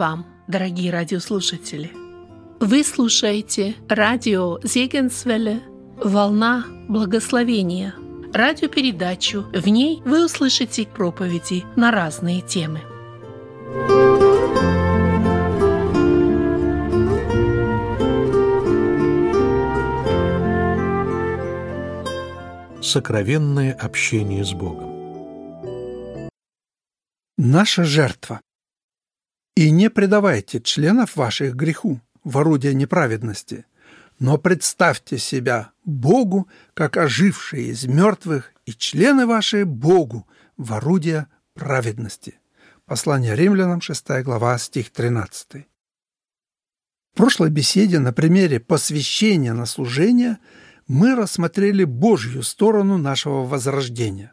Вам, дорогие радиослушатели! Вы слушаете радио Зегенсвелле «Волна благословения» радиопередачу. В ней вы услышите проповеди на разные темы. Сокровенное общение с Богом. Наша жертва. «И не предавайте членов ваших греху в орудие неправедности, но представьте себя Богу, как ожившие из мертвых, и члены ваши Богу в орудие праведности». Послание римлянам, 6 глава, стих 13. В прошлой беседе на примере посвящения на служение мы рассмотрели Божью сторону нашего возрождения.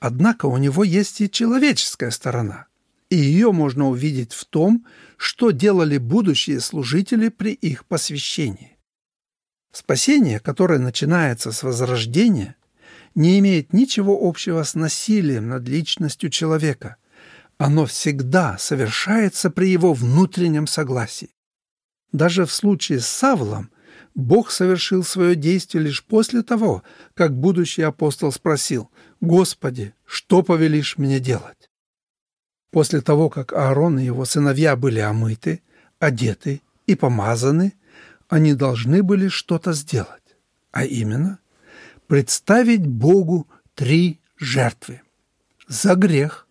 Однако у него есть и человеческая сторона, и ее можно увидеть в том, что делали будущие служители при их посвящении. Спасение, которое начинается с возрождения, не имеет ничего общего с насилием над личностью человека. Оно всегда совершается при его внутреннем согласии. Даже в случае с Савлом Бог совершил свое действие лишь после того, как будущий апостол спросил «Господи, что повелишь мне делать?» После того, как Аарон и его сыновья были омыты, одеты и помазаны, они должны были что-то сделать, а именно представить Богу три жертвы – за грех,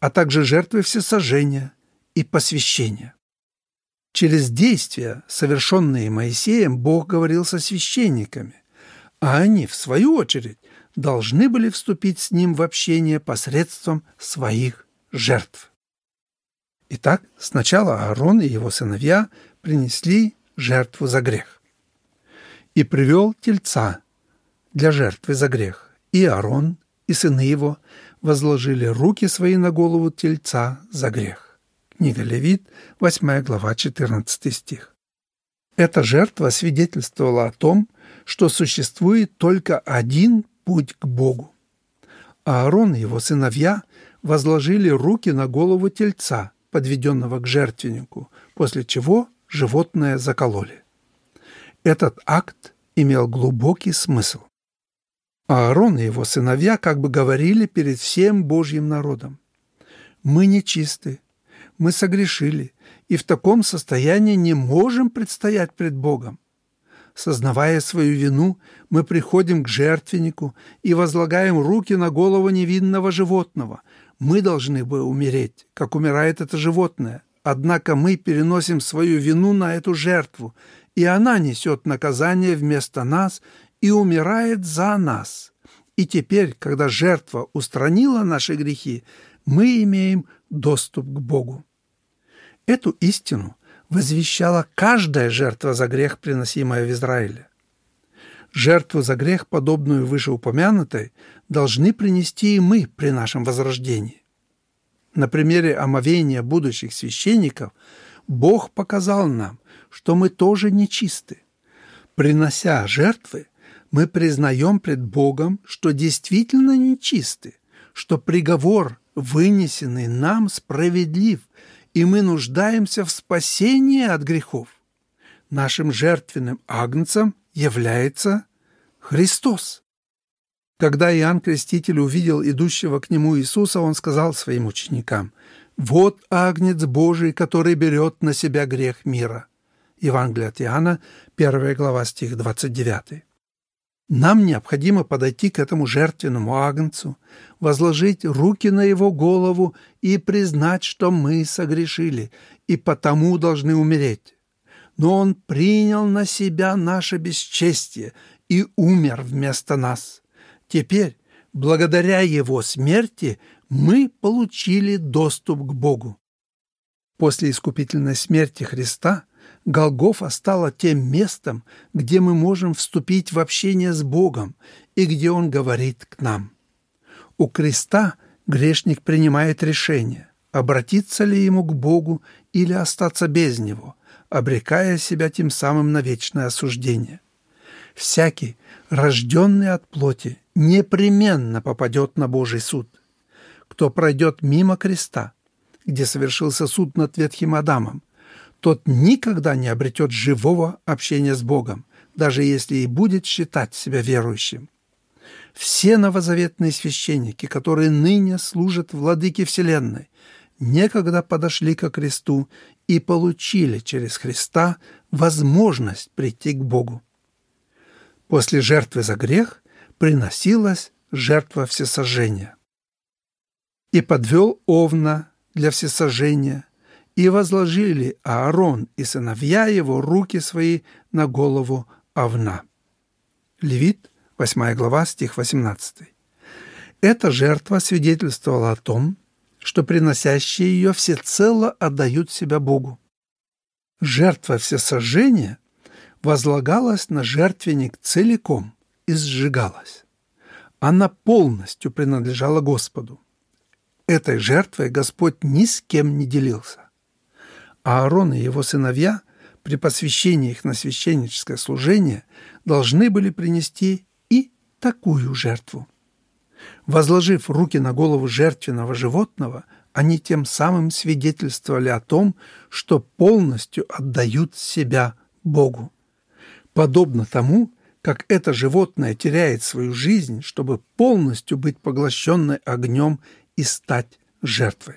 а также жертвы всесожжения и посвящения. Через действия, совершенные Моисеем, Бог говорил со священниками, а они, в свою очередь, должны были вступить с ним в общение посредством своих жертв. Итак, сначала Аарон и его сыновья принесли жертву за грех. И привел тельца для жертвы за грех. И Аарон, и сыны его возложили руки свои на голову тельца за грех. Книга Левит, 8 глава, 14 стих. Эта жертва свидетельствовала о том, что существует только один путь к Богу. Аарон и его сыновья возложили руки на голову тельца, подведенного к жертвеннику, после чего животное закололи. Этот акт имел глубокий смысл. Аарон и его сыновья как бы говорили перед всем Божьим народом. «Мы нечисты, мы согрешили, и в таком состоянии не можем предстоять пред Богом. Сознавая свою вину, мы приходим к жертвеннику и возлагаем руки на голову невинного животного. Мы должны бы умереть, как умирает это животное. Однако мы переносим свою вину на эту жертву, и она несет наказание вместо нас и умирает за нас. И теперь, когда жертва устранила наши грехи, мы имеем доступ к Богу. Эту истину возвещала каждая жертва за грех, приносимая в Израиле. Жертву за грех, подобную вышеупомянутой, должны принести и мы при нашем возрождении. На примере омовения будущих священников Бог показал нам, что мы тоже нечисты. Принося жертвы, мы признаем пред Богом, что действительно нечисты, что приговор, вынесенный нам, справедлив, и мы нуждаемся в спасении от грехов. Нашим жертвенным агнцем является Христос. Когда Иоанн Креститель увидел идущего к нему Иисуса, он сказал своим ученикам, «Вот агнец Божий, который берет на себя грех мира». Евангелие от Иоанна, 1 глава, стих 29. Нам необходимо подойти к этому жертвенному агнцу, возложить руки на его голову и признать, что мы согрешили и потому должны умереть. Но он принял на себя наше бесчестие и умер вместо нас. Теперь, благодаря его смерти, мы получили доступ к Богу. После искупительной смерти Христа – Голгофа стала тем местом, где мы можем вступить в общение с Богом и где Он говорит к нам. У креста грешник принимает решение, обратиться ли ему к Богу или остаться без Него, обрекая себя тем самым на вечное осуждение. Всякий, рожденный от плоти, непременно попадет на Божий суд. Кто пройдет мимо креста, где совершился суд над Ветхим Адамом, тот никогда не обретет живого общения с Богом, даже если и будет считать себя верующим. Все новозаветные священники, которые ныне служат владыке Вселенной, некогда подошли ко кресту и получили через Христа возможность прийти к Богу. После жертвы за грех приносилась жертва всесожжения. «И подвел Овна для всесожжения, и возложили Аарон и сыновья его руки свои на голову Овна». Левит, 8 глава, стих 18. Эта жертва свидетельствовала о том, что приносящие ее всецело отдают себя Богу. Жертва всесожжения возлагалась на жертвенник целиком и сжигалась. Она полностью принадлежала Господу. Этой жертвой Господь ни с кем не делился. А Аарон и его сыновья при посвящении их на священническое служение должны были принести и такую жертву. Возложив руки на голову жертвенного животного, они тем самым свидетельствовали о том, что полностью отдают себя Богу. Подобно тому, как это животное теряет свою жизнь, чтобы полностью быть поглощенной огнем и стать жертвой.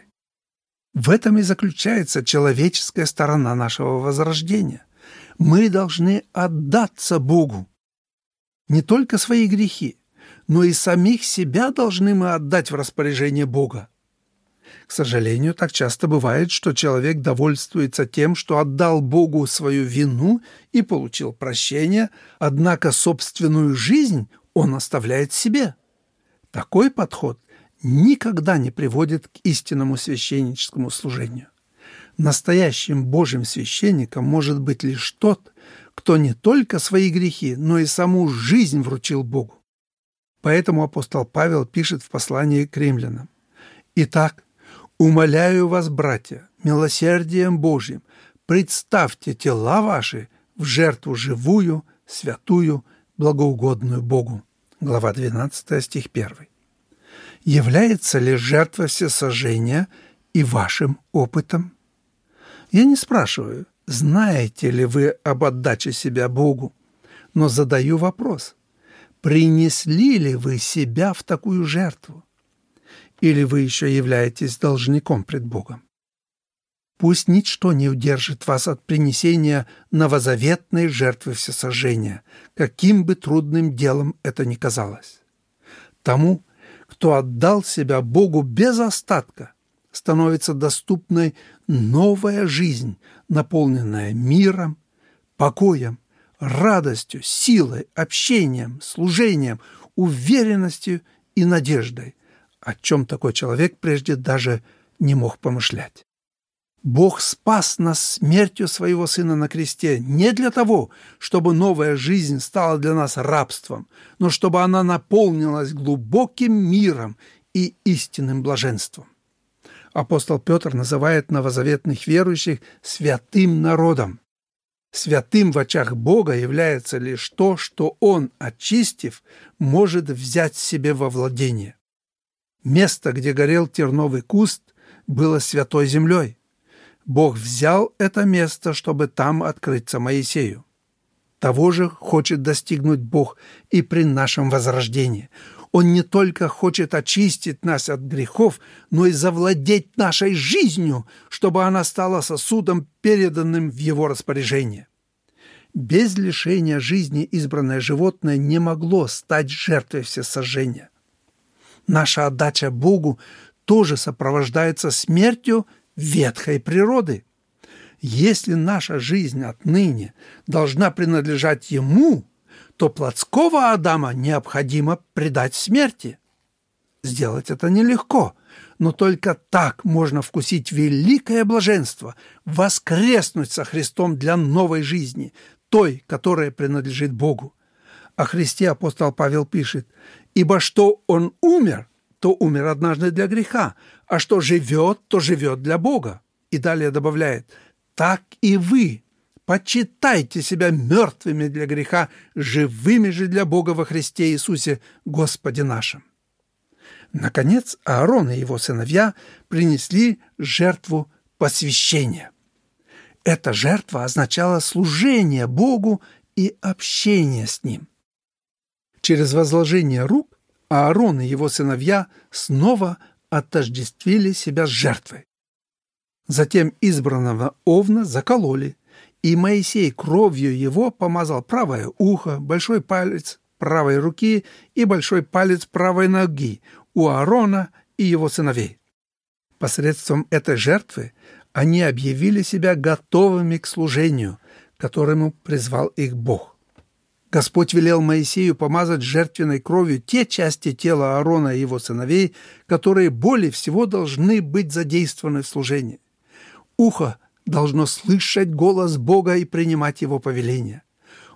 В этом и заключается человеческая сторона нашего возрождения. Мы должны отдаться Богу. Не только свои грехи, но и самих себя должны мы отдать в распоряжение Бога. К сожалению, так часто бывает, что человек довольствуется тем, что отдал Богу свою вину и получил прощение, однако собственную жизнь он оставляет себе. Такой подход никогда не приводит к истинному священническому служению. Настоящим Божьим священником может быть лишь тот, кто не только свои грехи, но и саму жизнь вручил Богу. Поэтому апостол Павел пишет в послании к римлянам. «Итак, умоляю вас, братья, милосердием Божьим, представьте тела ваши в жертву живую, святую, благоугодную Богу». Глава 12, стих 1. Является ли жертва всесожжения и вашим опытом? Я не спрашиваю, знаете ли вы об отдаче себя Богу, но задаю вопрос – принесли ли вы себя в такую жертву? Или вы еще являетесь должником пред Богом? Пусть ничто не удержит вас от принесения новозаветной жертвы всесожжения, каким бы трудным делом это ни казалось. Тому, кто отдал себя Богу без остатка, становится доступной новая жизнь, наполненная миром, покоем радостью, силой, общением, служением, уверенностью и надеждой, о чем такой человек прежде даже не мог помышлять. Бог спас нас смертью своего Сына на кресте не для того, чтобы новая жизнь стала для нас рабством, но чтобы она наполнилась глубоким миром и истинным блаженством. Апостол Петр называет новозаветных верующих святым народом. Святым в очах Бога является лишь то, что Он, очистив, может взять себе во владение. Место, где горел терновый куст, было святой землей. Бог взял это место, чтобы там открыться Моисею. Того же хочет достигнуть Бог и при нашем возрождении. Он не только хочет очистить нас от грехов, но и завладеть нашей жизнью, чтобы она стала сосудом, переданным в его распоряжение. Без лишения жизни избранное животное не могло стать жертвой всесожжения. Наша отдача Богу тоже сопровождается смертью ветхой природы. Если наша жизнь отныне должна принадлежать Ему – то плотского Адама необходимо предать смерти. Сделать это нелегко, но только так можно вкусить великое блаженство, воскреснуть со Христом для новой жизни, той, которая принадлежит Богу. О Христе апостол Павел пишет, «Ибо что Он умер, то умер однажды для греха, а что живет, то живет для Бога». И далее добавляет, «Так и вы почитайте себя мертвыми для греха, живыми же для Бога во Христе Иисусе, Господе нашим. Наконец, Аарон и его сыновья принесли жертву посвящения. Эта жертва означала служение Богу и общение с Ним. Через возложение рук Аарон и его сыновья снова отождествили себя с жертвой. Затем избранного овна закололи, и Моисей кровью его помазал правое ухо, большой палец правой руки и большой палец правой ноги у Аарона и его сыновей. Посредством этой жертвы они объявили себя готовыми к служению, которому призвал их Бог. Господь велел Моисею помазать жертвенной кровью те части тела Аарона и его сыновей, которые более всего должны быть задействованы в служении. Ухо должно слышать голос Бога и принимать его повеления.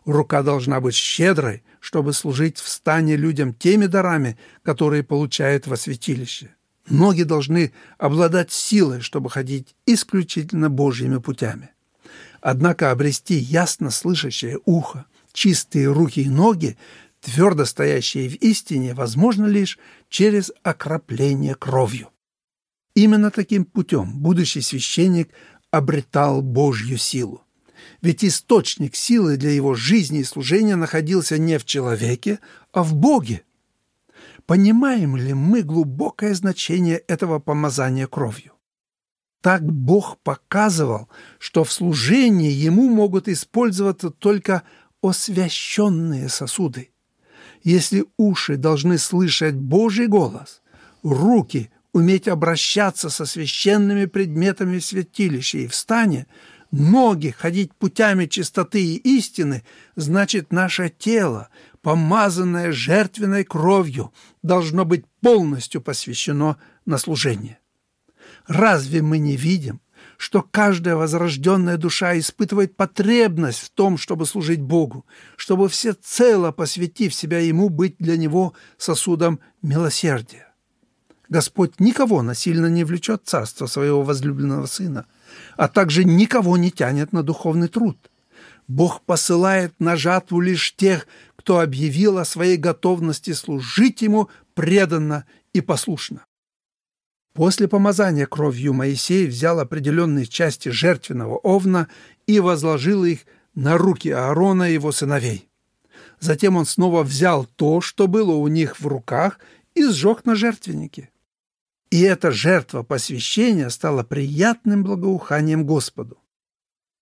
Рука должна быть щедрой, чтобы служить в стане людям теми дарами, которые получают во святилище. Ноги должны обладать силой, чтобы ходить исключительно Божьими путями. Однако обрести ясно слышащее ухо, чистые руки и ноги, твердо стоящие в истине, возможно лишь через окропление кровью. Именно таким путем будущий священник обретал Божью силу. Ведь источник силы для его жизни и служения находился не в человеке, а в Боге. Понимаем ли мы глубокое значение этого помазания кровью? Так Бог показывал, что в служении Ему могут использоваться только освященные сосуды. Если уши должны слышать Божий голос, руки уметь обращаться со священными предметами в святилище и в стане, ноги ходить путями чистоты и истины, значит, наше тело, помазанное жертвенной кровью, должно быть полностью посвящено на служение. Разве мы не видим, что каждая возрожденная душа испытывает потребность в том, чтобы служить Богу, чтобы всецело посвятив себя Ему, быть для Него сосудом милосердия? Господь никого насильно не влечет царство своего возлюбленного Сына, а также никого не тянет на духовный труд. Бог посылает на жатву лишь тех, кто объявил о своей готовности служить Ему преданно и послушно. После помазания кровью Моисей взял определенные части жертвенного овна и возложил их на руки Аарона и его сыновей. Затем он снова взял то, что было у них в руках, и сжег на жертвеннике. И эта жертва посвящения стала приятным благоуханием Господу.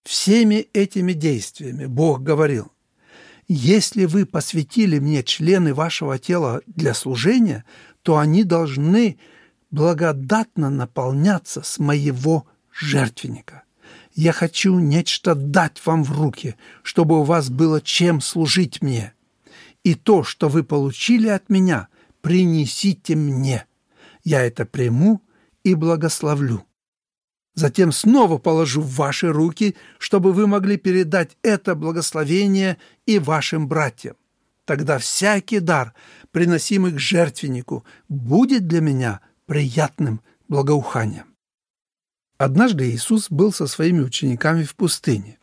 Всеми этими действиями Бог говорил, «Если вы посвятили мне члены вашего тела для служения, то они должны благодатно наполняться с моего жертвенника. Я хочу нечто дать вам в руки, чтобы у вас было чем служить мне. И то, что вы получили от меня, принесите мне» я это приму и благословлю. Затем снова положу в ваши руки, чтобы вы могли передать это благословение и вашим братьям. Тогда всякий дар, приносимый к жертвеннику, будет для меня приятным благоуханием. Однажды Иисус был со своими учениками в пустыне,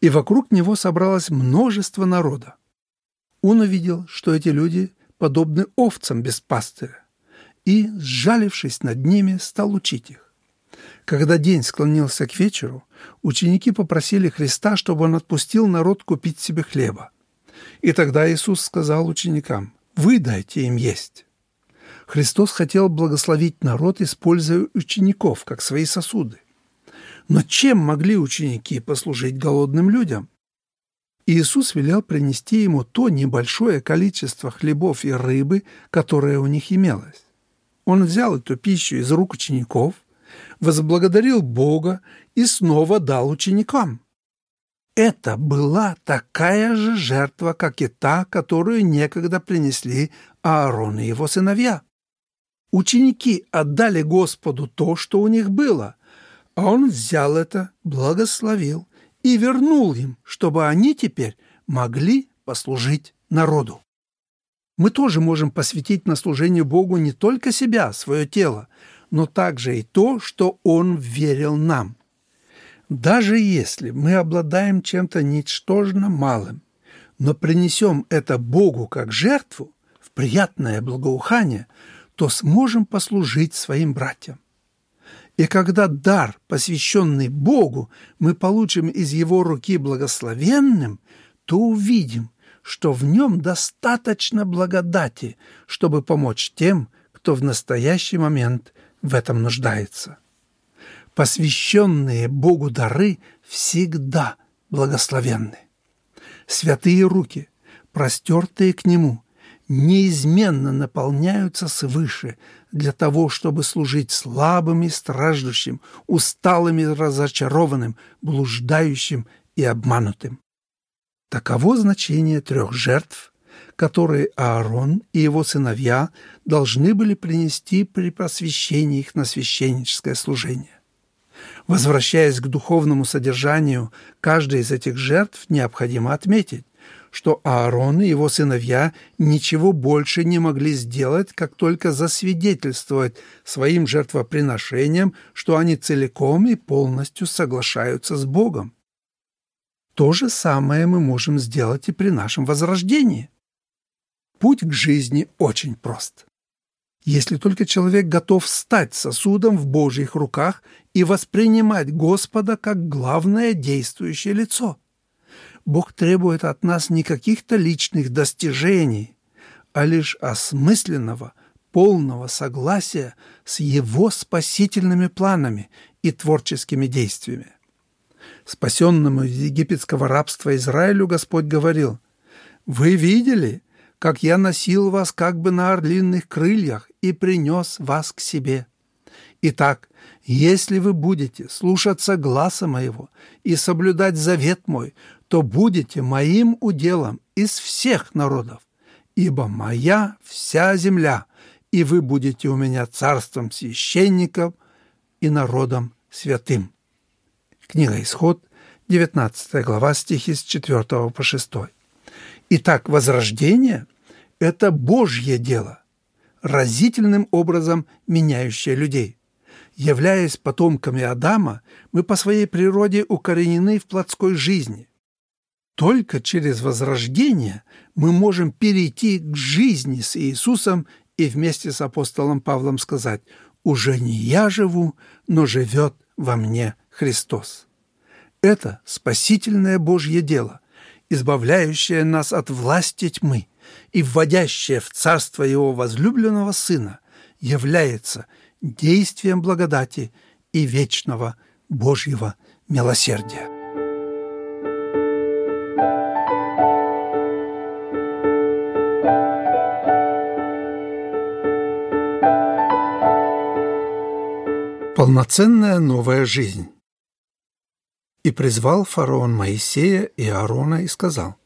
и вокруг него собралось множество народа. Он увидел, что эти люди подобны овцам без пастыря и, сжалившись над ними, стал учить их. Когда день склонился к вечеру, ученики попросили Христа, чтобы он отпустил народ купить себе хлеба. И тогда Иисус сказал ученикам, «Вы дайте им есть». Христос хотел благословить народ, используя учеников как свои сосуды. Но чем могли ученики послужить голодным людям? Иисус велел принести ему то небольшое количество хлебов и рыбы, которое у них имелось. Он взял эту пищу из рук учеников, возблагодарил Бога и снова дал ученикам. Это была такая же жертва, как и та, которую некогда принесли Аарон и его сыновья. Ученики отдали Господу то, что у них было, а он взял это, благословил и вернул им, чтобы они теперь могли послужить народу мы тоже можем посвятить на служение Богу не только себя, свое тело, но также и то, что Он верил нам. Даже если мы обладаем чем-то ничтожно малым, но принесем это Богу как жертву, в приятное благоухание, то сможем послужить своим братьям. И когда дар, посвященный Богу, мы получим из Его руки благословенным, то увидим, что в нем достаточно благодати, чтобы помочь тем, кто в настоящий момент в этом нуждается. Посвященные Богу дары всегда благословенны. Святые руки, простертые к Нему, неизменно наполняются свыше для того, чтобы служить слабым и страждущим, усталым и разочарованным, блуждающим и обманутым. Таково значение трех жертв, которые Аарон и его сыновья должны были принести при просвещении их на священническое служение. Возвращаясь к духовному содержанию каждой из этих жертв, необходимо отметить, что Аарон и его сыновья ничего больше не могли сделать, как только засвидетельствовать своим жертвоприношением, что они целиком и полностью соглашаются с Богом. То же самое мы можем сделать и при нашем возрождении. Путь к жизни очень прост. Если только человек готов стать сосудом в Божьих руках и воспринимать Господа как главное действующее лицо – Бог требует от нас не каких-то личных достижений, а лишь осмысленного, полного согласия с Его спасительными планами и творческими действиями. Спасенному из египетского рабства Израилю Господь говорил, «Вы видели, как я носил вас как бы на орлиных крыльях и принес вас к себе. Итак, если вы будете слушаться гласа моего и соблюдать завет мой, то будете моим уделом из всех народов, ибо моя вся земля, и вы будете у меня царством священников и народом святым». Книга Исход, 19 глава, стихи с 4 по 6. Итак, возрождение – это Божье дело, разительным образом меняющее людей. Являясь потомками Адама, мы по своей природе укоренены в плотской жизни – только через возрождение мы можем перейти к жизни с Иисусом и вместе с апостолом Павлом сказать «Уже не я живу, но живет во мне Христос». Это спасительное Божье дело, избавляющее нас от власти тьмы и вводящее в царство Его возлюбленного Сына, является действием благодати и вечного Божьего милосердия. Полноценная новая жизнь. И призвал фараон Моисея и Аарона и сказал,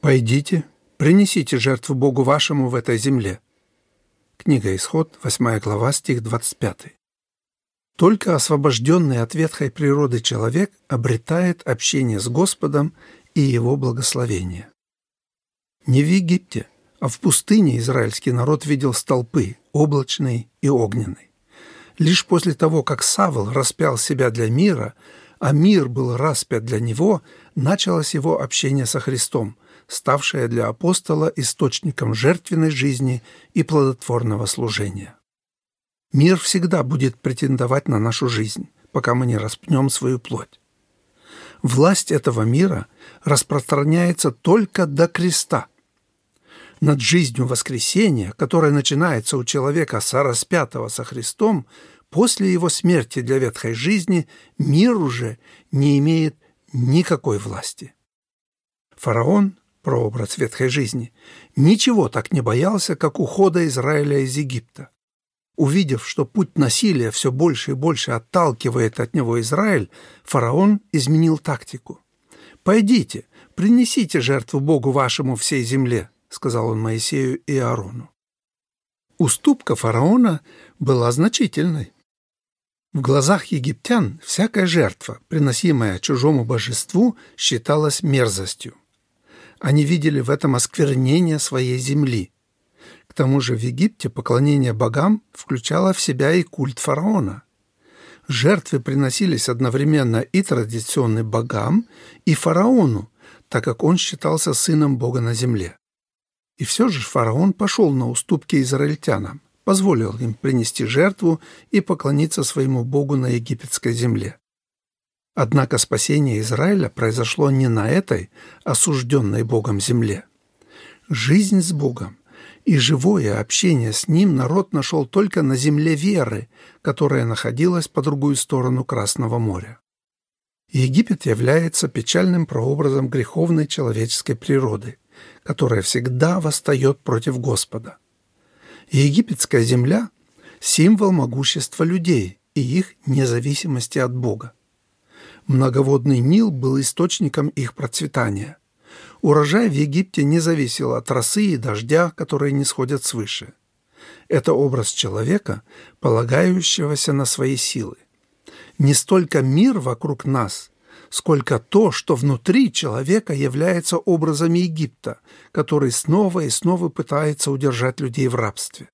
«Пойдите, принесите жертву Богу вашему в этой земле». Книга Исход, 8 глава, стих 25. Только освобожденный от ветхой природы человек обретает общение с Господом и его благословение. Не в Египте, а в пустыне израильский народ видел столпы, облачный и огненный. Лишь после того, как Савл распял себя для мира, а мир был распят для него, началось его общение со Христом, ставшее для апостола источником жертвенной жизни и плодотворного служения. Мир всегда будет претендовать на нашу жизнь, пока мы не распнем свою плоть. Власть этого мира распространяется только до креста. Над жизнью воскресения, которая начинается у человека сораспятого со Христом, После его смерти для ветхой жизни мир уже не имеет никакой власти. Фараон, прообраз ветхой жизни, ничего так не боялся, как ухода Израиля из Египта. Увидев, что путь насилия все больше и больше отталкивает от него Израиль, фараон изменил тактику. «Пойдите, принесите жертву Богу вашему всей земле», — сказал он Моисею и Аарону. Уступка фараона была значительной. В глазах египтян всякая жертва, приносимая чужому божеству, считалась мерзостью. Они видели в этом осквернение своей земли. К тому же в Египте поклонение богам включало в себя и культ фараона. Жертвы приносились одновременно и традиционным богам, и фараону, так как он считался сыном бога на земле. И все же фараон пошел на уступки израильтянам, позволил им принести жертву и поклониться своему Богу на египетской земле. Однако спасение Израиля произошло не на этой осужденной Богом земле. Жизнь с Богом и живое общение с Ним народ нашел только на земле веры, которая находилась по другую сторону Красного моря. Египет является печальным прообразом греховной человеческой природы, которая всегда восстает против Господа. Египетская земля – символ могущества людей и их независимости от Бога. Многоводный Нил был источником их процветания. Урожай в Египте не зависел от росы и дождя, которые не сходят свыше. Это образ человека, полагающегося на свои силы. Не столько мир вокруг нас, сколько то, что внутри человека является образом Египта, который снова и снова пытается удержать людей в рабстве.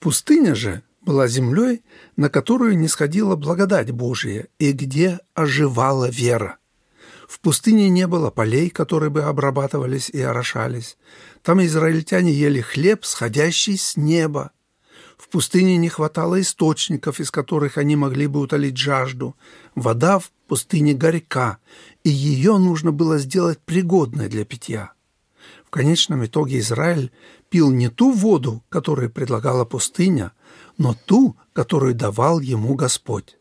Пустыня же была землей, на которую не сходила благодать Божия и где оживала вера. В пустыне не было полей, которые бы обрабатывались и орошались. Там израильтяне ели хлеб, сходящий с неба. В пустыне не хватало источников, из которых они могли бы утолить жажду. Вода в пустыне горька, и ее нужно было сделать пригодной для питья. В конечном итоге Израиль пил не ту воду, которую предлагала пустыня, но ту, которую давал ему Господь.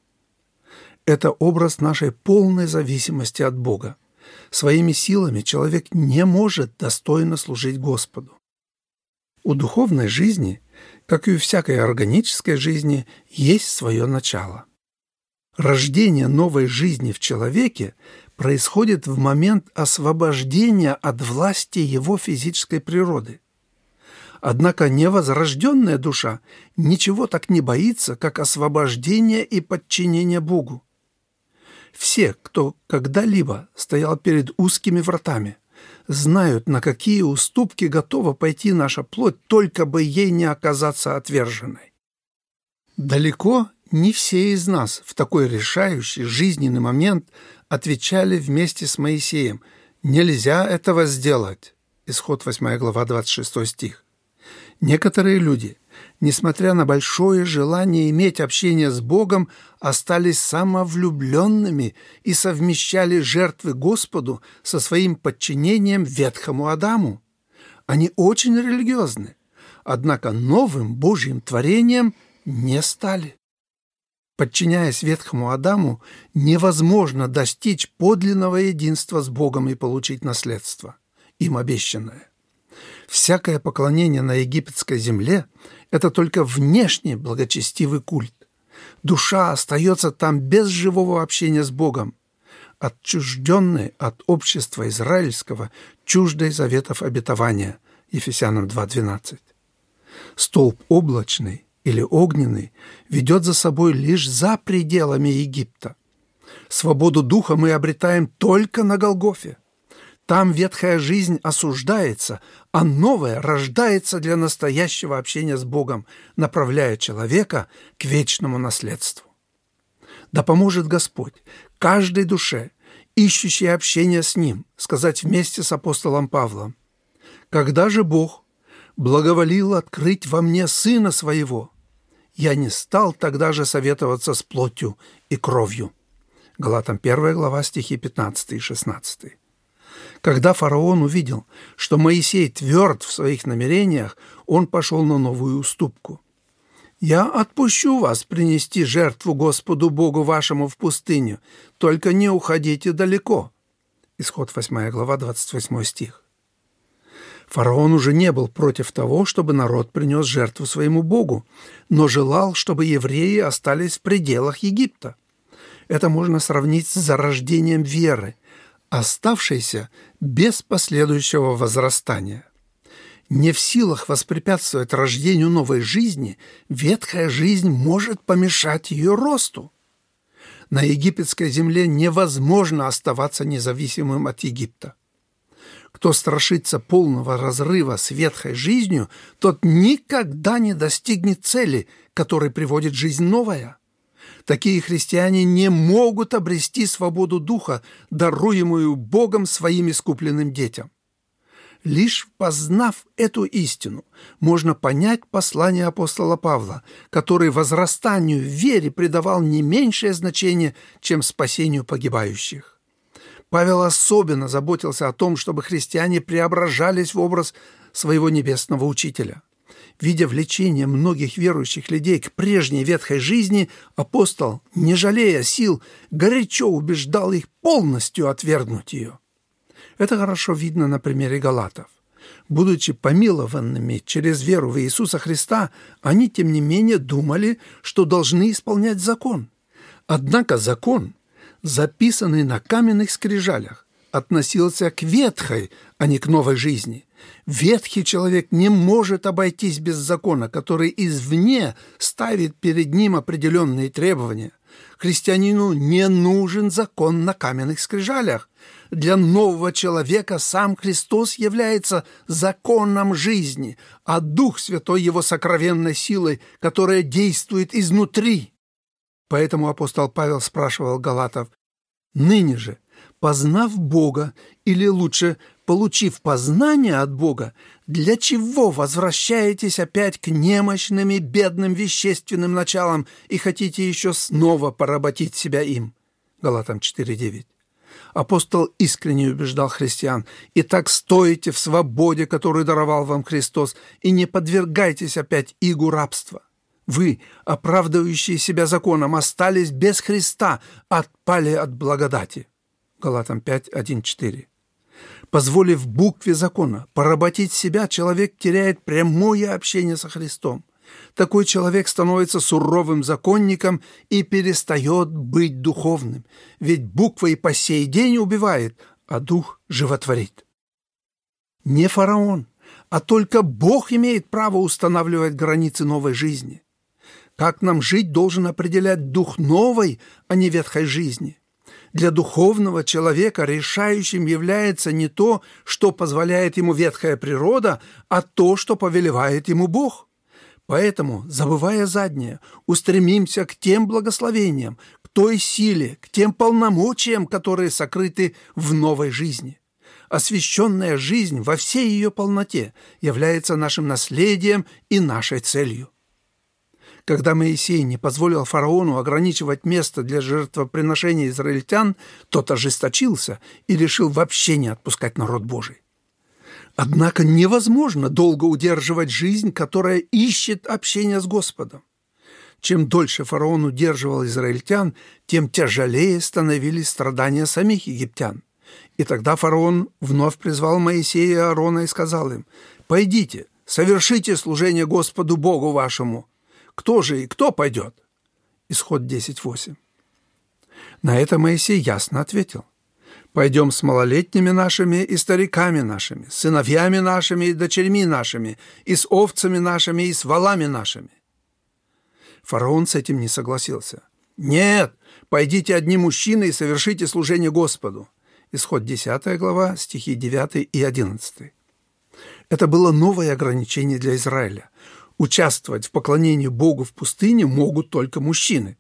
Это образ нашей полной зависимости от Бога. Своими силами человек не может достойно служить Господу. У духовной жизни, как и у всякой органической жизни, есть свое начало. Рождение новой жизни в человеке происходит в момент освобождения от власти его физической природы. Однако невозрожденная душа ничего так не боится, как освобождения и подчинения Богу. Все, кто когда-либо стоял перед узкими вратами, знают, на какие уступки готова пойти наша плоть, только бы ей не оказаться отверженной. Далеко не все из нас в такой решающий жизненный момент отвечали вместе с Моисеем «Нельзя этого сделать». Исход 8 глава 26 стих. Некоторые люди, несмотря на большое желание иметь общение с Богом, остались самовлюбленными и совмещали жертвы Господу со своим подчинением ветхому Адаму. Они очень религиозны, однако новым Божьим творением не стали. Подчиняясь ветхому Адаму, невозможно достичь подлинного единства с Богом и получить наследство, им обещанное. Всякое поклонение на египетской земле – это только внешний благочестивый культ. Душа остается там без живого общения с Богом, отчужденной от общества израильского, чуждой заветов обетования. Ефесянам 2.12. Столб облачный или огненный ведет за собой лишь за пределами Египта. Свободу духа мы обретаем только на Голгофе. Там ветхая жизнь осуждается, а новая рождается для настоящего общения с Богом, направляя человека к вечному наследству. Да поможет Господь каждой душе, ищущей общения с Ним, сказать вместе с апостолом Павлом, «Когда же Бог благоволил открыть во мне Сына Своего, я не стал тогда же советоваться с плотью и кровью». Галатам 1 глава стихи 15 и 16. Когда фараон увидел, что Моисей тверд в своих намерениях, он пошел на новую уступку. «Я отпущу вас принести жертву Господу Богу вашему в пустыню, только не уходите далеко». Исход 8 глава, 28 стих. Фараон уже не был против того, чтобы народ принес жертву своему Богу, но желал, чтобы евреи остались в пределах Египта. Это можно сравнить с зарождением веры – оставшейся без последующего возрастания. Не в силах воспрепятствовать рождению новой жизни, ветхая жизнь может помешать ее росту. На египетской земле невозможно оставаться независимым от Египта. Кто страшится полного разрыва с ветхой жизнью, тот никогда не достигнет цели, которой приводит жизнь новая – Такие христиане не могут обрести свободу духа, даруемую Богом своим искупленным детям. Лишь познав эту истину, можно понять послание апостола Павла, который возрастанию в вере придавал не меньшее значение, чем спасению погибающих. Павел особенно заботился о том, чтобы христиане преображались в образ своего небесного учителя. Видя влечение многих верующих людей к прежней ветхой жизни, апостол, не жалея сил, горячо убеждал их полностью отвергнуть ее. Это хорошо видно на примере галатов. Будучи помилованными через веру в Иисуса Христа, они, тем не менее, думали, что должны исполнять закон. Однако закон, записанный на каменных скрижалях, относился к ветхой, а не к новой жизни. Ветхий человек не может обойтись без закона, который извне ставит перед ним определенные требования. Христианину не нужен закон на каменных скрижалях. Для нового человека сам Христос является законом жизни, а Дух Святой его сокровенной силой, которая действует изнутри. Поэтому апостол Павел спрашивал Галатов, «Ныне же, познав Бога, или лучше, получив познание от Бога, для чего возвращаетесь опять к немощным и бедным вещественным началам и хотите еще снова поработить себя им?» Галатам 4.9. Апостол искренне убеждал христиан, «И так стоите в свободе, которую даровал вам Христос, и не подвергайтесь опять игу рабства. Вы, оправдывающие себя законом, остались без Христа, отпали от благодати». Галатам 5, 1, 4. Позволив букве закона поработить себя, человек теряет прямое общение со Христом. Такой человек становится суровым законником и перестает быть духовным, ведь буква и по сей день убивает, а дух животворит. Не фараон, а только Бог имеет право устанавливать границы новой жизни. Как нам жить, должен определять дух новой, а не ветхой жизни. Для духовного человека решающим является не то, что позволяет ему ветхая природа, а то, что повелевает ему Бог. Поэтому, забывая заднее, устремимся к тем благословениям, к той силе, к тем полномочиям, которые сокрыты в новой жизни. Освященная жизнь во всей ее полноте является нашим наследием и нашей целью. Когда Моисей не позволил фараону ограничивать место для жертвоприношения израильтян, тот ожесточился и решил вообще не отпускать народ Божий. Однако невозможно долго удерживать жизнь, которая ищет общения с Господом. Чем дольше фараон удерживал израильтян, тем тяжелее становились страдания самих египтян. И тогда фараон вновь призвал Моисея и Аарона и сказал им, «Пойдите, совершите служение Господу Богу вашему, кто же и кто пойдет? Исход 10.8. На это Моисей ясно ответил. Пойдем с малолетними нашими и стариками нашими, с сыновьями нашими и дочерьми нашими, и с овцами нашими и с валами нашими. Фараон с этим не согласился. «Нет, пойдите одни мужчины и совершите служение Господу». Исход 10 глава, стихи 9 и 11. Это было новое ограничение для Израиля участвовать в поклонении Богу в пустыне могут только мужчины.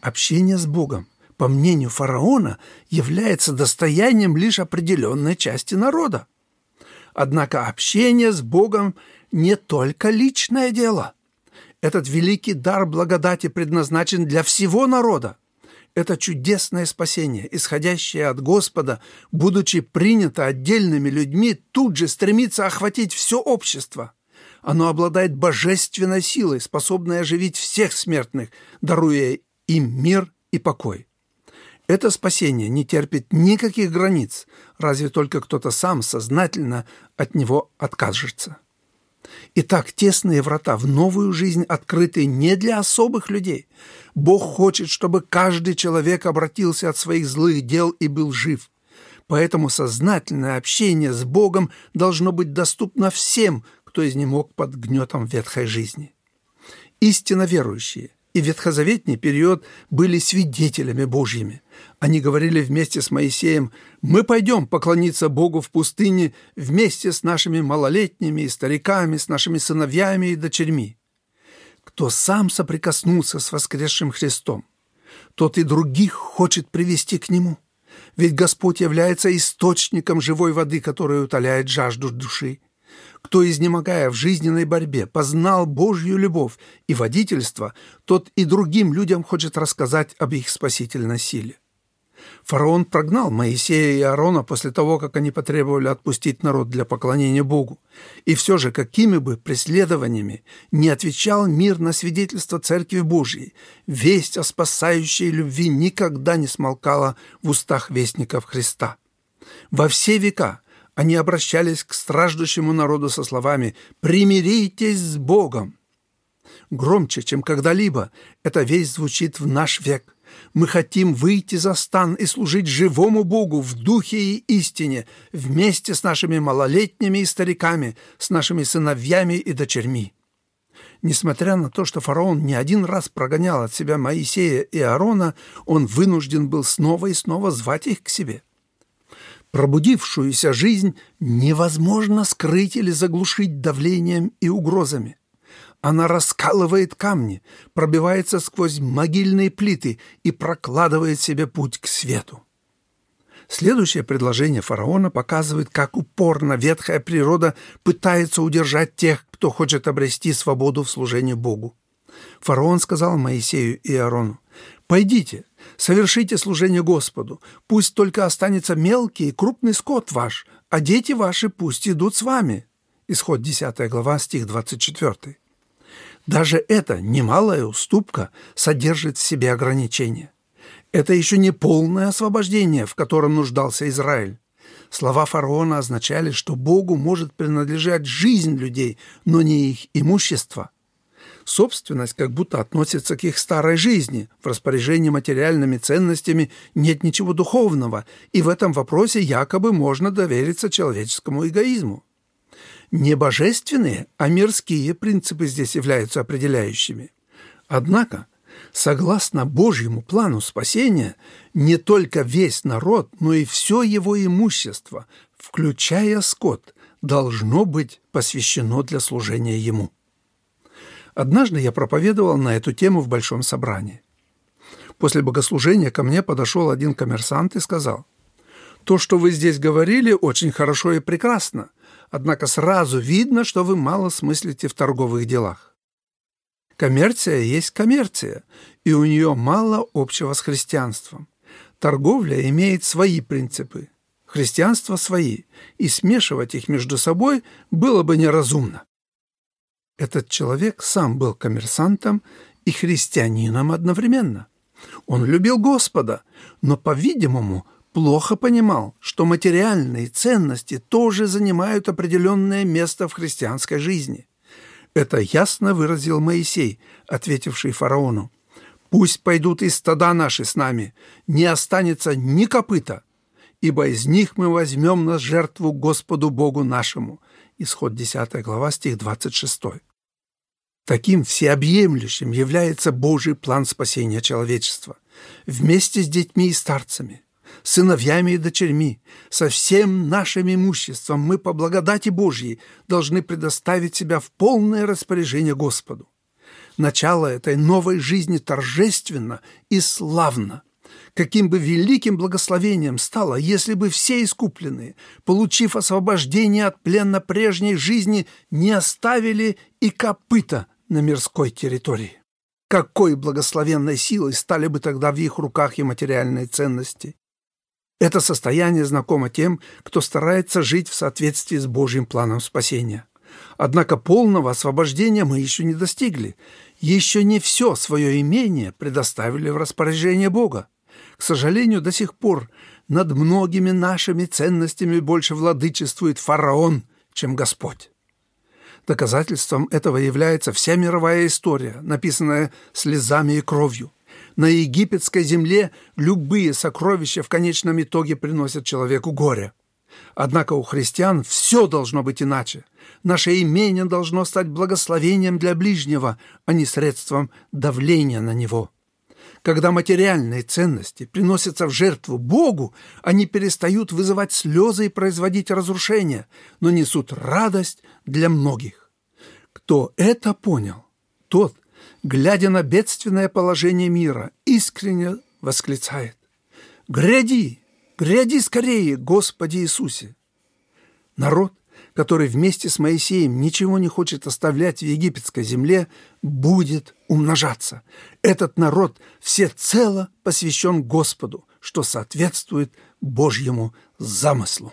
Общение с Богом, по мнению фараона, является достоянием лишь определенной части народа. Однако общение с Богом не только личное дело. Этот великий дар благодати предназначен для всего народа. Это чудесное спасение, исходящее от Господа, будучи принято отдельными людьми, тут же стремится охватить все общество – оно обладает божественной силой, способной оживить всех смертных, даруя им мир и покой. Это спасение не терпит никаких границ, разве только кто-то сам сознательно от него откажется. Итак, тесные врата в новую жизнь открыты не для особых людей. Бог хочет, чтобы каждый человек обратился от своих злых дел и был жив. Поэтому сознательное общение с Богом должно быть доступно всем, кто изнемог под гнетом ветхой жизни. Истинно верующие и ветхозаветний период были свидетелями Божьими. Они говорили вместе с Моисеем, «Мы пойдем поклониться Богу в пустыне вместе с нашими малолетними и стариками, с нашими сыновьями и дочерьми». Кто сам соприкоснулся с воскресшим Христом, тот и других хочет привести к Нему – Ведь Господь является источником живой воды, которая утоляет жажду души. Кто, изнемогая в жизненной борьбе, познал Божью любовь и водительство, тот и другим людям хочет рассказать об их спасительной силе. Фараон прогнал Моисея и Аарона после того, как они потребовали отпустить народ для поклонения Богу. И все же, какими бы преследованиями не отвечал мир на свидетельство Церкви Божьей, весть о спасающей любви никогда не смолкала в устах вестников Христа. Во все века они обращались к страждущему народу со словами «Примиритесь с Богом». Громче, чем когда-либо, эта весть звучит в наш век – мы хотим выйти за стан и служить живому Богу в духе и истине вместе с нашими малолетними и стариками, с нашими сыновьями и дочерьми. Несмотря на то, что фараон не один раз прогонял от себя Моисея и Аарона, он вынужден был снова и снова звать их к себе. Пробудившуюся жизнь невозможно скрыть или заглушить давлением и угрозами. Она раскалывает камни, пробивается сквозь могильные плиты и прокладывает себе путь к свету. Следующее предложение фараона показывает, как упорно ветхая природа пытается удержать тех, кто хочет обрести свободу в служении Богу. Фараон сказал Моисею и Аарону, «Пойдите, совершите служение Господу, пусть только останется мелкий и крупный скот ваш, а дети ваши пусть идут с вами». Исход 10 глава, стих 24. Даже эта немалая уступка содержит в себе ограничения. Это еще не полное освобождение, в котором нуждался Израиль. Слова фараона означали, что Богу может принадлежать жизнь людей, но не их имущество. Собственность как будто относится к их старой жизни. В распоряжении материальными ценностями нет ничего духовного, и в этом вопросе якобы можно довериться человеческому эгоизму. Не божественные, а мирские принципы здесь являются определяющими. Однако, согласно Божьему плану спасения, не только весь народ, но и все его имущество, включая скот, должно быть посвящено для служения ему. Однажды я проповедовал на эту тему в большом собрании. После богослужения ко мне подошел один коммерсант и сказал, «То, что вы здесь говорили, очень хорошо и прекрасно, однако сразу видно, что вы мало смыслите в торговых делах. Коммерция есть коммерция, и у нее мало общего с христианством. Торговля имеет свои принципы, христианство свои, и смешивать их между собой было бы неразумно. Этот человек сам был коммерсантом и христианином одновременно. Он любил Господа, но, по-видимому, плохо понимал, что материальные ценности тоже занимают определенное место в христианской жизни. Это ясно выразил Моисей, ответивший фараону. «Пусть пойдут и стада наши с нами, не останется ни копыта, ибо из них мы возьмем на жертву Господу Богу нашему». Исход 10 глава, стих 26. Таким всеобъемлющим является Божий план спасения человечества. Вместе с детьми и старцами – сыновьями и дочерьми, со всем нашим имуществом мы по благодати Божьей должны предоставить себя в полное распоряжение Господу. Начало этой новой жизни торжественно и славно. Каким бы великим благословением стало, если бы все искупленные, получив освобождение от плена прежней жизни, не оставили и копыта на мирской территории. Какой благословенной силой стали бы тогда в их руках и материальные ценности? Это состояние знакомо тем, кто старается жить в соответствии с Божьим планом спасения. Однако полного освобождения мы еще не достигли. Еще не все свое имение предоставили в распоряжение Бога. К сожалению, до сих пор над многими нашими ценностями больше владычествует фараон, чем Господь. Доказательством этого является вся мировая история, написанная слезами и кровью. На египетской земле любые сокровища в конечном итоге приносят человеку горе. Однако у христиан все должно быть иначе. Наше имение должно стать благословением для ближнего, а не средством давления на него. Когда материальные ценности приносятся в жертву Богу, они перестают вызывать слезы и производить разрушения, но несут радость для многих. Кто это понял, тот – глядя на бедственное положение мира, искренне восклицает «Гряди! Гряди скорее, Господи Иисусе! Народ, который вместе с Моисеем ничего не хочет оставлять в египетской земле, будет умножаться. Этот народ всецело посвящен Господу, что соответствует Божьему замыслу.